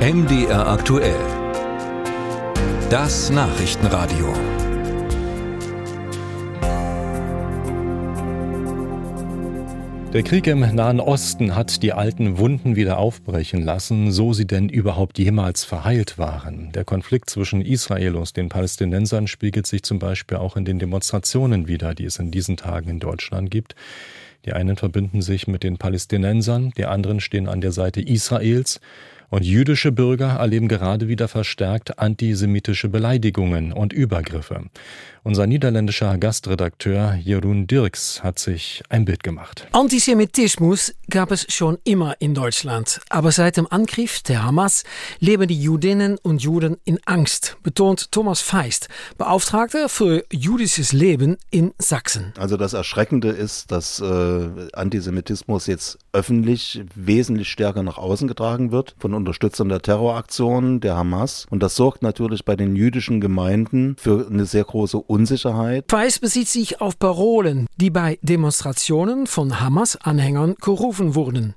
MDR aktuell. Das Nachrichtenradio. Der Krieg im Nahen Osten hat die alten Wunden wieder aufbrechen lassen, so sie denn überhaupt jemals verheilt waren. Der Konflikt zwischen Israel und den Palästinensern spiegelt sich zum Beispiel auch in den Demonstrationen wider, die es in diesen Tagen in Deutschland gibt. Die einen verbünden sich mit den Palästinensern, die anderen stehen an der Seite Israels. Und jüdische Bürger erleben gerade wieder verstärkt antisemitische Beleidigungen und Übergriffe. Unser niederländischer Gastredakteur Jeroen Dirks hat sich ein Bild gemacht. Antisemitismus gab es schon immer in Deutschland. Aber seit dem Angriff der Hamas leben die Judinnen und Juden in Angst, betont Thomas Feist, Beauftragter für jüdisches Leben in Sachsen. Also das Erschreckende ist, dass äh, Antisemitismus jetzt öffentlich wesentlich stärker nach außen getragen wird von Unterstützern der Terroraktionen der Hamas. Und das sorgt natürlich bei den jüdischen Gemeinden für eine sehr große Unsicherheit. Feist bezieht sich auf Parolen, die bei Demonstrationen von Hamas-Anhängern gerufen wurden.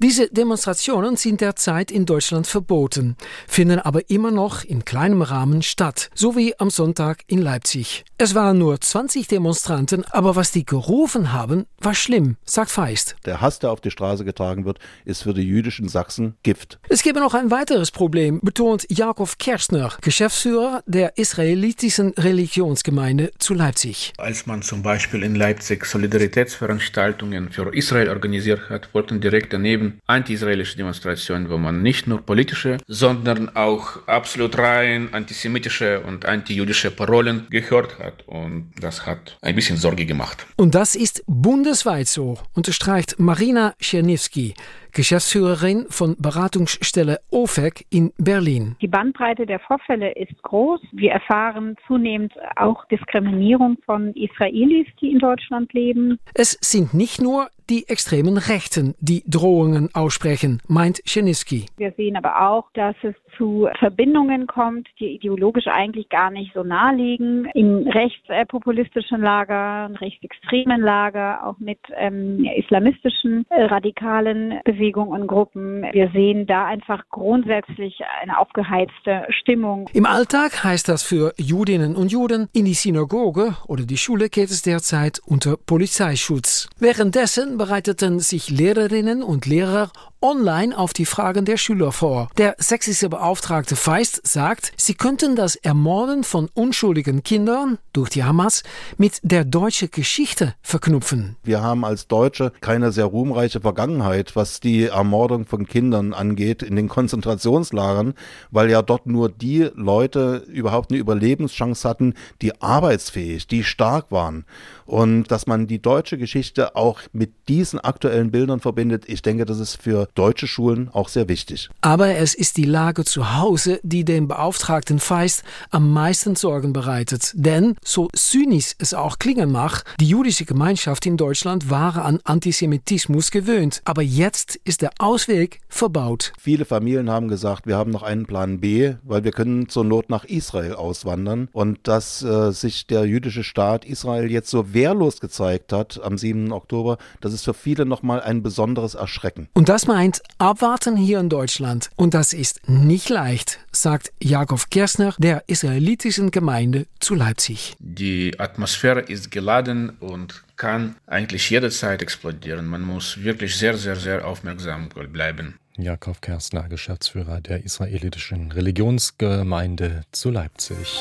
Diese Demonstrationen sind derzeit in Deutschland verboten, finden aber immer noch in kleinem Rahmen statt, so wie am Sonntag in Leipzig. Es waren nur 20 Demonstranten, aber was die gerufen haben, war schlimm, sagt Feist. Der Hass, der auf die Straße getragen wird, ist für die jüdischen Sachsen Gift. Es gebe noch ein weiteres Problem, betont Jakob Kerstner, Geschäftsführer der israelitischen Religionsgemeinde zu Leipzig. Als man zum Beispiel in Leipzig Solidaritätsveranstaltungen für Israel organisiert hat, wollten direkt daneben anti-israelische Demonstrationen, wo man nicht nur politische, sondern auch absolut rein antisemitische und antijüdische Parolen gehört hat. Und das hat ein bisschen Sorge gemacht. Und das ist bundesweit so, unterstreicht Marina Czerniewski, Geschäftsführerin von Beratungsstelle OFEC in Berlin. Die Bandbreite der Vorfälle ist groß. Wir erfahren zunehmend auch Diskriminierung von Israelis, die in Deutschland leben. Es sind nicht nur die extremen Rechten, die Drohungen aussprechen, meint Czerniewski. Wir sehen aber auch, dass es zu Verbindungen kommt, die ideologisch eigentlich gar nicht so nahe liegen, im rechtspopulistischen Lager, rechtsextremen Lager, auch mit ähm, islamistischen äh, radikalen Bewegungen und Gruppen. Wir sehen da einfach grundsätzlich eine aufgeheizte Stimmung. Im Alltag heißt das für Judinnen und Juden, in die Synagoge oder die Schule geht es derzeit unter Polizeischutz. Währenddessen bereiteten sich Lehrerinnen und Lehrer online auf die Fragen der Schüler vor. Der sächsische Beauftragte Feist sagt, sie könnten das Ermorden von unschuldigen Kindern durch die Hamas mit der deutschen Geschichte verknüpfen. Wir haben als Deutsche keine sehr ruhmreiche Vergangenheit, was die Ermordung von Kindern angeht in den Konzentrationslagern, weil ja dort nur die Leute überhaupt eine Überlebenschance hatten, die arbeitsfähig, die stark waren. Und dass man die deutsche Geschichte auch mit diesen aktuellen Bildern verbindet, ich denke, das ist für deutsche Schulen auch sehr wichtig. Aber es ist die Lage zu Hause, die dem Beauftragten Feist am meisten Sorgen bereitet. Denn, so zynisch es auch klingen mag, die jüdische Gemeinschaft in Deutschland war an Antisemitismus gewöhnt. Aber jetzt ist der Ausweg verbaut. Viele Familien haben gesagt, wir haben noch einen Plan B, weil wir können zur Not nach Israel auswandern. Und dass äh, sich der jüdische Staat Israel jetzt so wehrlos gezeigt hat am 7. Oktober, das ist für viele nochmal ein besonderes Erschrecken. Und das meint abwarten hier in Deutschland. Und das ist nicht leicht, sagt Jakob Kersner der israelitischen Gemeinde zu Leipzig. Die Atmosphäre ist geladen und kann eigentlich jederzeit explodieren. Man muss wirklich sehr, sehr, sehr aufmerksam bleiben. Jakob Kerstner, Geschäftsführer der israelitischen Religionsgemeinde zu Leipzig.